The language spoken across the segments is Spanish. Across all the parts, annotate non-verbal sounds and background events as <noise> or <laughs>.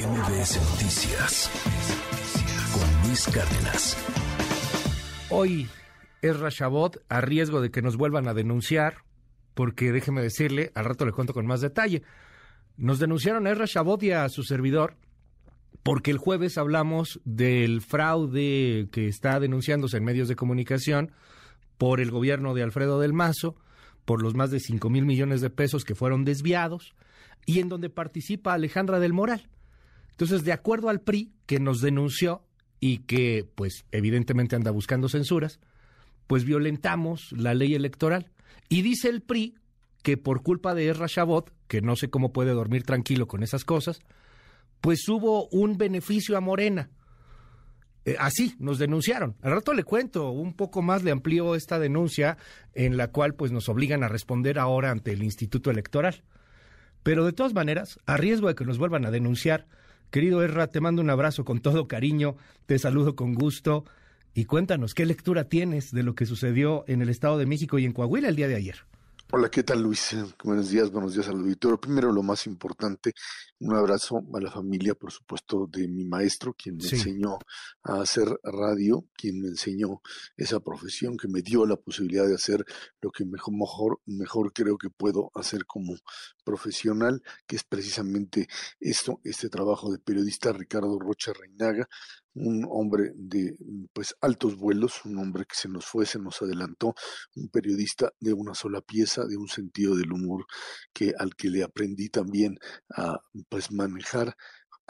MBS Noticias con Luis Cárdenas. Hoy es Rashabot a riesgo de que nos vuelvan a denunciar, porque déjeme decirle, al rato le cuento con más detalle. Nos denunciaron a Rashabot y a su servidor porque el jueves hablamos del fraude que está denunciándose en medios de comunicación por el gobierno de Alfredo del Mazo, por los más de 5 mil millones de pesos que fueron desviados y en donde participa Alejandra del Moral. Entonces, de acuerdo al PRI, que nos denunció y que, pues, evidentemente anda buscando censuras, pues violentamos la ley electoral. Y dice el PRI que por culpa de Erra Chabot, que no sé cómo puede dormir tranquilo con esas cosas, pues hubo un beneficio a Morena. Eh, así nos denunciaron. Al rato le cuento, un poco más le amplió esta denuncia en la cual pues nos obligan a responder ahora ante el Instituto Electoral. Pero de todas maneras, a riesgo de que nos vuelvan a denunciar, querido Erra, te mando un abrazo con todo cariño, te saludo con gusto y cuéntanos qué lectura tienes de lo que sucedió en el Estado de México y en Coahuila el día de ayer. Hola, ¿qué tal Luis? Buenos días, buenos días al auditorio. Primero, lo más importante, un abrazo a la familia, por supuesto, de mi maestro, quien me enseñó a hacer radio, quien me enseñó esa profesión, que me dio la posibilidad de hacer lo que mejor, mejor, mejor creo que puedo hacer como profesional, que es precisamente esto, este trabajo de periodista Ricardo Rocha Reinaga, un hombre de pues altos vuelos, un hombre que se nos fue, se nos adelantó, un periodista de una sola pieza, de un sentido del humor que al que le aprendí también a pues manejar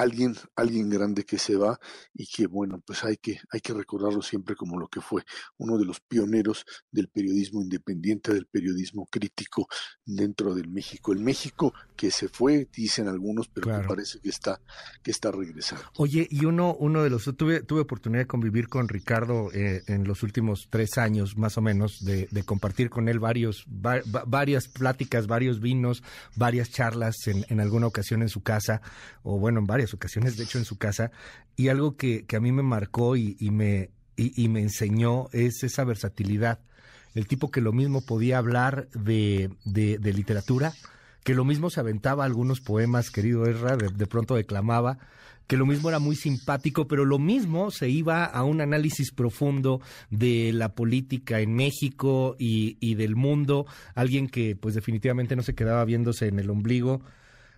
alguien, alguien grande que se va y que bueno, pues hay que, hay que recordarlo siempre como lo que fue, uno de los pioneros del periodismo independiente, del periodismo crítico dentro del México. El México que se fue, dicen algunos, pero me parece que está, que está regresando. Oye, y uno, uno de los, tuve, tuve oportunidad de convivir con Ricardo eh, en los últimos tres años, más o menos, de, compartir con él varios, varias pláticas, varios vinos, varias charlas en, en alguna ocasión en su casa, o bueno, en varias ocasiones, de hecho, en su casa, y algo que, a mí me marcó y, me, y, me enseñó es esa versatilidad. El tipo que lo mismo podía hablar de, de, literatura, que lo mismo se aventaba algunos poemas, querido Erra, de, pronto declamaba, que lo mismo era muy simpático, pero lo mismo se iba a un análisis profundo de la política en México y, y del mundo, alguien que pues definitivamente no se quedaba viéndose en el ombligo,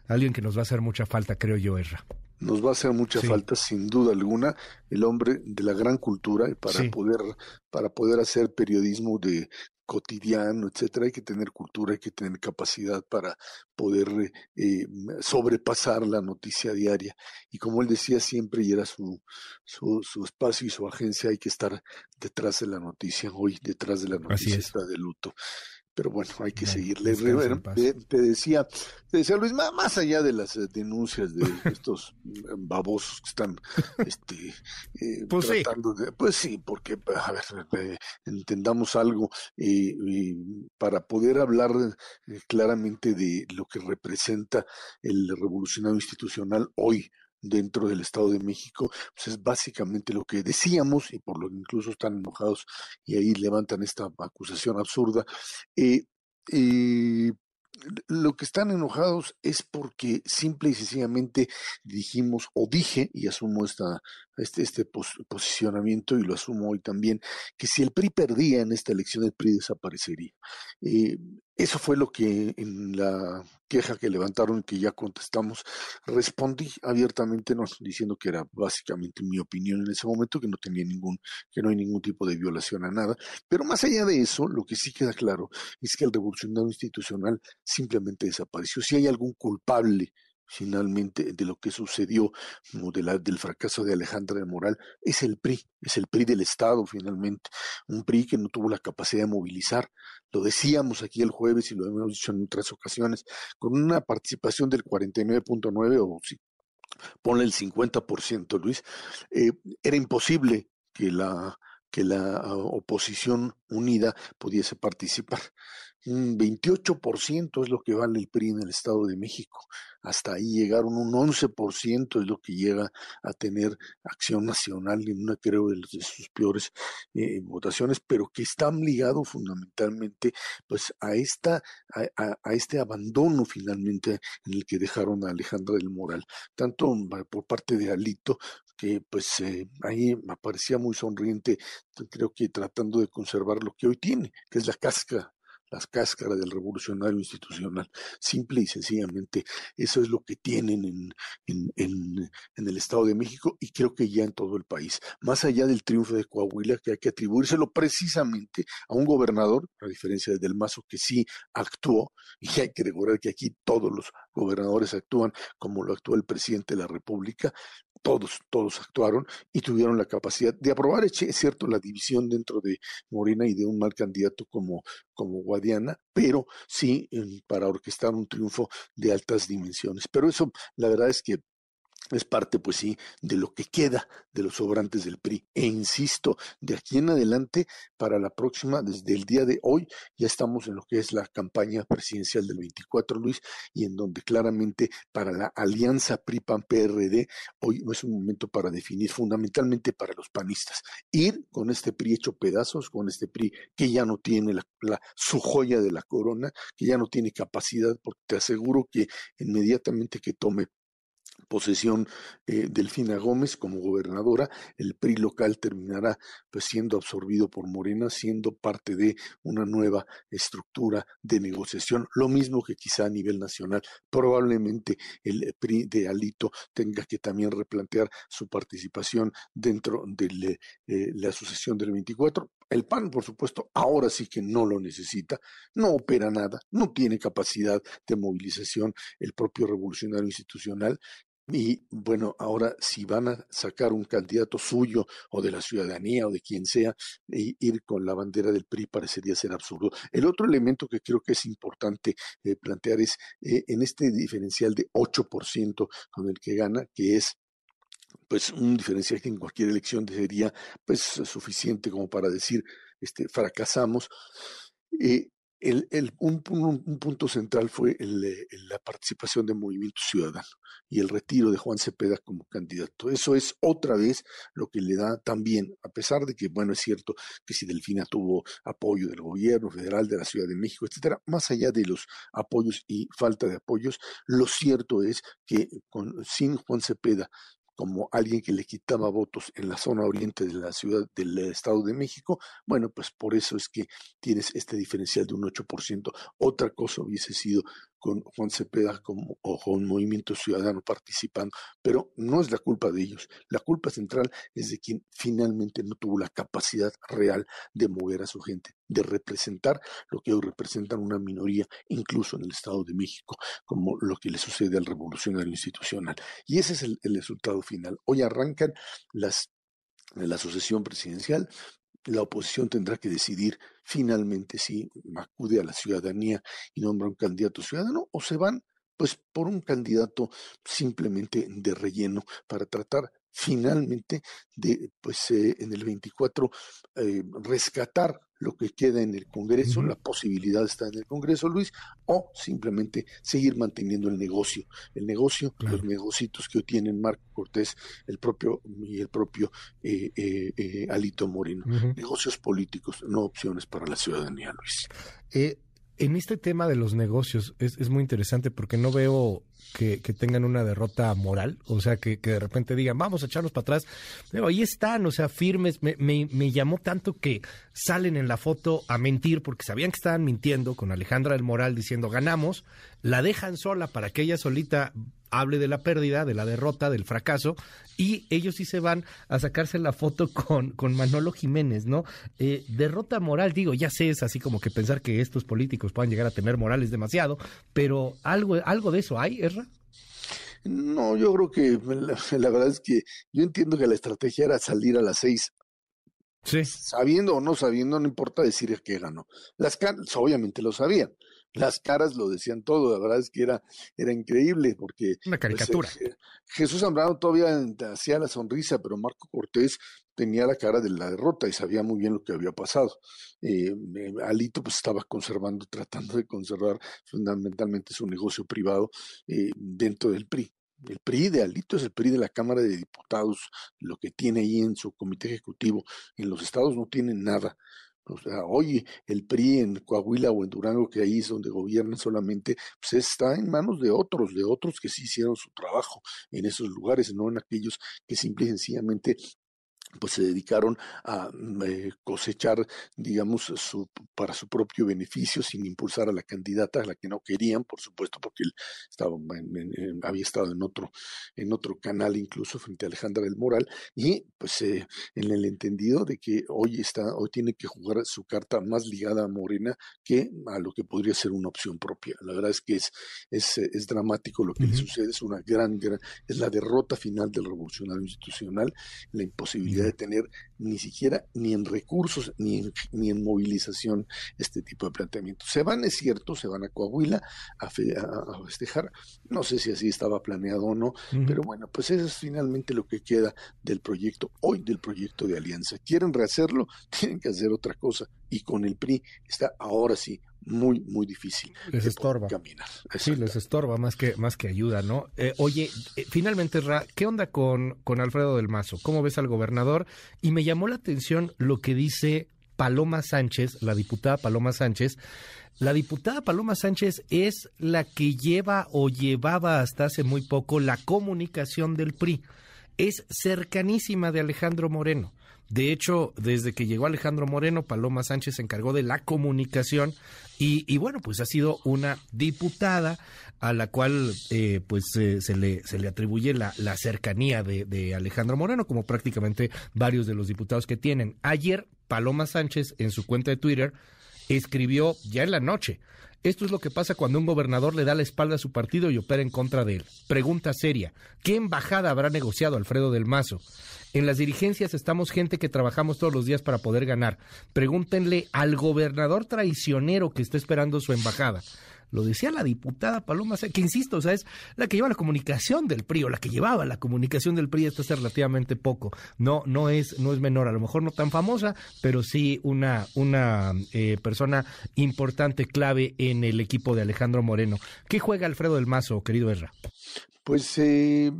alguien que nos va a hacer mucha falta, creo yo, Erra. Nos va a hacer mucha falta sin duda alguna el hombre de la gran cultura y para poder para poder hacer periodismo de cotidiano, etcétera, hay que tener cultura, hay que tener capacidad para poder eh, sobrepasar la noticia diaria. Y como él decía siempre, y era su, su, su, espacio y su agencia, hay que estar detrás de la noticia, hoy detrás de la noticia está de luto pero bueno, hay que seguirle. te, decía, te decía Luis, más allá de las eh, denuncias de <laughs> estos mm, babosos que están este, eh, pues tratando de, pues sí, porque a ver, eh, entendamos algo para poder hablar claramente de lo que representa el revolucionario institucional hoy dentro del Estado de México, pues es básicamente lo que decíamos y por lo que incluso están enojados y ahí levantan esta acusación absurda. Eh, eh, lo que están enojados es porque simple y sencillamente dijimos o dije, y asumo esta, este, este posicionamiento y lo asumo hoy también, que si el PRI perdía en esta elección, el PRI desaparecería. Eh, eso fue lo que en la queja que levantaron y que ya contestamos, respondí abiertamente, no, diciendo que era básicamente mi opinión en ese momento, que no tenía ningún, que no hay ningún tipo de violación a nada. Pero más allá de eso, lo que sí queda claro es que el revolucionario institucional simplemente desapareció. Si hay algún culpable finalmente de lo que sucedió del fracaso de Alejandra de Moral es el PRI, es el PRI del Estado finalmente, un PRI que no tuvo la capacidad de movilizar. Lo decíamos aquí el jueves y lo hemos dicho en otras ocasiones, con una participación del 49.9 o si ponle el 50%, Luis, eh, era imposible que la que la oposición unida pudiese participar. un 28% es lo que vale el PRI en el Estado de México. Hasta ahí llegaron un 11% es lo que llega a tener Acción Nacional en una, creo, de, sus peores eh, votaciones, pero que están ligados fundamentalmente pues a esta a, a, este abandono finalmente en el que dejaron a Alejandra del Moral, tanto por parte de Alito que pues eh, ahí me parecía muy sonriente, creo que tratando de conservar lo que hoy tiene, que es la casca las cáscaras del revolucionario institucional. Simple y sencillamente, eso es lo que tienen en, en, en, en, el Estado de México y creo que ya en todo el país. Más allá del triunfo de Coahuila, que hay que atribuírselo precisamente a un gobernador, a diferencia de Del Mazo, que sí actuó, y hay que recordar que aquí todos los gobernadores actúan como lo actúa el presidente de la República, todos, todos actuaron y tuvieron la capacidad de aprobar, es cierto, la división dentro de Morena y de un mal candidato como, como Guadiana, pero sí para orquestar un triunfo de altas dimensiones. Pero eso, la verdad es que es parte, pues sí, de lo que queda de los sobrantes del PRI. E insisto, de aquí en adelante, para la próxima, desde el día de hoy, ya estamos en lo que es la campaña presidencial del 24, Luis, y en donde claramente para la alianza PRI-PAN-PRD, hoy es un momento para definir fundamentalmente para los panistas, ir con este PRI hecho pedazos, con este PRI que ya no tiene la, la, su joya de la corona, que ya no tiene capacidad, porque te aseguro que inmediatamente que tome posesión eh, Delfina Gómez como gobernadora, el PRI local terminará pues siendo absorbido por Morena, siendo parte de una nueva estructura de negociación, lo mismo que quizá a nivel nacional. Probablemente el PRI de Alito tenga que también replantear su participación dentro de eh, la asociación del 24. El PAN, por supuesto, ahora sí que no lo necesita, no opera nada, no tiene capacidad de movilización el propio revolucionario institucional y bueno, ahora si van a sacar un candidato suyo o de la ciudadanía o de quien sea, e ir con la bandera del PRI parecería ser absurdo. El otro elemento que creo que es importante eh, plantear es eh, en este diferencial de 8% con el que gana, que es pues un diferencial que en cualquier elección sería pues suficiente como para decir este fracasamos. Eh, el, el, un, un, punto central fue el, la participación del Movimiento Ciudadano y el retiro de Juan Cepeda como candidato. Eso es otra vez lo que le da también, a pesar de que, bueno, es cierto que si Delfina tuvo apoyo del gobierno federal, de la Ciudad de México, etcétera, más allá de los apoyos y falta de apoyos, lo cierto es que con, sin Juan Cepeda como alguien que le quitaba votos en la zona oriente de la ciudad del Estado de México, bueno, pues por eso es que tienes este diferencial de un 8%. Otra cosa hubiese sido con Juan Cepeda como, o con Movimiento Ciudadano participando, pero no es la culpa de ellos. La culpa central es de quien finalmente no tuvo la capacidad real de mover a su gente, de representar lo que hoy representan una minoría, incluso en el Estado de México, como lo que le sucede al revolucionario institucional. Y ese es el, el resultado final. Hoy arrancan las la sucesión presidencial, la oposición tendrá que decidir finalmente si acude a la ciudadanía y nombra un candidato ciudadano o se van pues por un candidato simplemente de relleno para tratar finalmente de pues eh, en el 24 eh, rescatar lo que queda en el Congreso, la posibilidad está en el Congreso, Luis, o simplemente seguir manteniendo el negocio, el negocio, los negocitos que tienen Marco Cortés, el propio y el propio eh, eh, eh Alito Moreno, negocios políticos, no opciones para la ciudadanía, Luis. Eh, en este tema de los negocios es, es muy interesante porque no veo que, tengan una derrota moral, o sea, que, de repente digan, vamos a echarnos para atrás. Pero ahí están, o sea, firmes. Me, me, llamó tanto que salen en la foto a mentir porque sabían que estaban mintiendo con Alejandra del Moral diciendo ganamos, la dejan sola para que ella solita hable de la pérdida, de la derrota, del fracaso, y ellos sí se van a sacarse la foto con, con Manolo Jiménez, ¿no? Eh, derrota moral, digo, ya sé, es así como que pensar que estos políticos puedan llegar a tener morales demasiado, pero algo, algo de eso hay, No, yo creo que <laughs> la, verdad es que yo entiendo que la estrategia era salir a las seis Sí. Sabiendo o no sabiendo, no importa decir que ganó. Las obviamente lo sabían, las caras lo decían todo, la verdad es que era, era increíble porque... Una pues, caricatura. Jesús Zambrano todavía hacía la sonrisa, pero Marco Cortés tenía la cara de la derrota y sabía muy bien lo que había pasado. Eh, Alito pues estaba conservando, tratando de conservar fundamentalmente su negocio privado eh, dentro del PRI. El PRI de Alito es el PRI de la Cámara de Diputados, lo que tiene ahí en su comité ejecutivo. En los estados no tiene nada. O sea, hoy el PRI en Coahuila o en Durango, que ahí es donde gobierna solamente, pues está en manos de otros, de otros que sí hicieron su trabajo en esos lugares, no en aquellos que simple y sencillamente pues se dedicaron a mm, eh, cosechar, digamos, su, para su propio beneficio, sin impulsar a la candidata a la que no querían, por supuesto, porque él estaba había estado en otro, en otro canal, incluso frente a Alejandra del Moral, y pues eh, en el entendido de que hoy está, hoy tiene que jugar su carta más ligada a Morena que a lo que podría ser una opción propia. La verdad es que es, es, es dramático lo que le sucede, es una gran, gran, es la derrota final del revolucionario institucional, la imposibilidad de tener ni siquiera ni en recursos ni en, ni en movilización este tipo de planteamientos. Se van, es cierto, se van a Coahuila a, festejar. No sé si así estaba planeado o no, pero bueno, pues eso es finalmente lo que queda del proyecto, hoy del proyecto de alianza. ¿Quieren rehacerlo? <laughs> Tienen que hacer otra cosa. Y con el PRI está ahora sí muy, muy difícil. Les estorba. Caminar. Sí, les estorba más que, más que ayuda, ¿no? Eh, oye, eh, finalmente, Ra, ¿qué onda con, con Alfredo del Mazo? ¿Cómo ves al gobernador? Y me llamó la atención lo que dice Paloma Sánchez, la diputada Paloma Sánchez. La diputada Paloma Sánchez es la que lleva o llevaba hasta hace muy poco la comunicación del PRI. Es cercanísima de Alejandro Moreno. De hecho, desde que llegó Alejandro Moreno, Paloma Sánchez se encargó de la comunicación y, bueno, pues ha sido una diputada a la cual eh, pues se, le, se le atribuye la, la cercanía de, de, Alejandro Moreno, como prácticamente varios de los diputados que tienen. Ayer, Paloma Sánchez en su cuenta de Twitter escribió ya en la noche. Esto es lo que pasa cuando un gobernador le da la espalda a su partido y opera en contra de él. Pregunta seria. ¿Qué embajada habrá negociado Alfredo del Mazo? En las dirigencias estamos gente que trabajamos todos los días para poder ganar. Pregúntenle al gobernador traicionero que está esperando su embajada. Lo decía la diputada Paloma, que insisto, o sea, es la que lleva la comunicación del PRI, o la que llevaba la comunicación del PRI hasta hace relativamente poco. No, no es, no es menor, a lo mejor no tan famosa, pero sí una, una eh, persona importante, clave en el equipo de Alejandro Moreno. ¿Qué juega Alfredo del Mazo, querido Erra? Pues eh,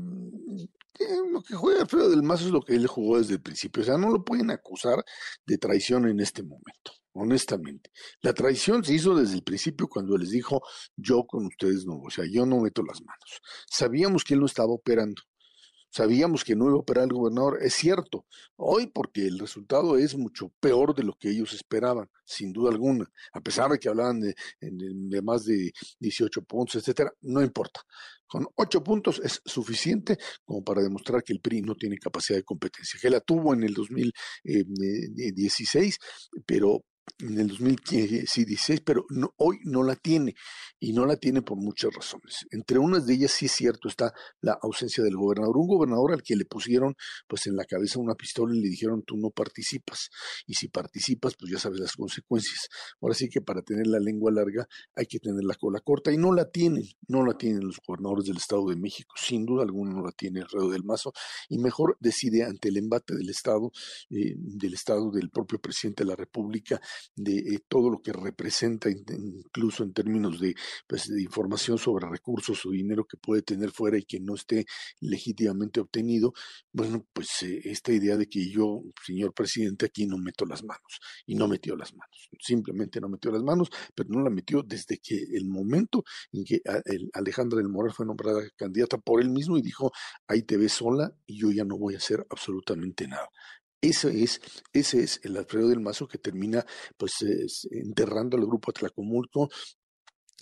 lo que juega Alfredo del Mazo es lo que él jugó desde el principio. O sea, no lo pueden acusar de traición en este momento, honestamente. La traición se hizo desde el principio cuando les dijo, yo con ustedes no, o sea, yo no meto las manos. Sabíamos que él no estaba operando. Sabíamos que no iba a operar el gobernador, es cierto, hoy porque el resultado es mucho peor de lo que ellos esperaban, sin duda alguna, a pesar de que hablaban de, de más de 18 puntos, etcétera, no importa. Con ocho puntos es suficiente como para demostrar que el PRI no tiene capacidad de competencia, que la tuvo en el 2016, pero en el 2016, pero no, hoy no la tiene y no la tiene por muchas razones. Entre unas de ellas sí es cierto está la ausencia del gobernador, un gobernador al que le pusieron pues en la cabeza una pistola y le dijeron tú no participas y si participas pues ya sabes las consecuencias. Ahora sí que para tener la lengua larga hay que tener la cola corta y no la tienen, no la tienen los gobernadores del Estado de México, sin duda alguna no la tiene Alfredo del Mazo y mejor decide ante el embate del Estado, eh, del Estado del propio presidente de la República de eh, todo lo que representa, incluso en términos de, pues, de información sobre recursos o dinero que puede tener fuera y que no esté legítimamente obtenido, bueno, pues eh, esta idea de que yo, señor presidente, aquí no meto las manos, y no metió las manos, simplemente no metió las manos, pero no la metió desde que el momento en que Alejandra del Moral fue nombrada candidata por él mismo y dijo, ahí te ves sola y yo ya no voy a hacer absolutamente nada. Ese es, ese es el Alfredo del Mazo que termina pues enterrando al grupo Atlacomulco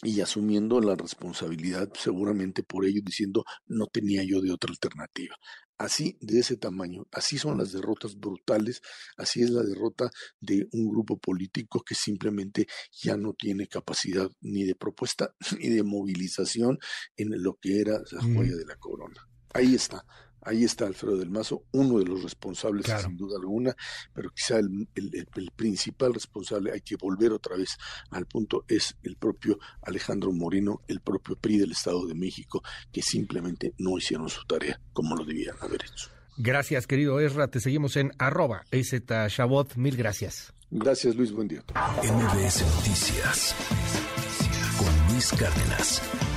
y asumiendo la responsabilidad seguramente por ello, diciendo no tenía yo de otra alternativa. Así, de ese tamaño, así son las derrotas brutales, así es la derrota de un grupo político que simplemente ya no tiene capacidad ni de propuesta <laughs> ni de movilización en lo que era la joya de la corona. Ahí está, Ahí está Alfredo del Mazo, uno de los responsables, sin duda alguna, pero quizá el, el, principal responsable, hay que volver otra vez al punto, es el propio Alejandro Moreno, el propio PRI del Estado de México, que simplemente no hicieron su tarea como lo debían haber hecho. Gracias, querido Ezra. Te seguimos en arroba Shabot. Mil gracias. Gracias, Luis. Buen día. MBS Noticias con Luis Cárdenas.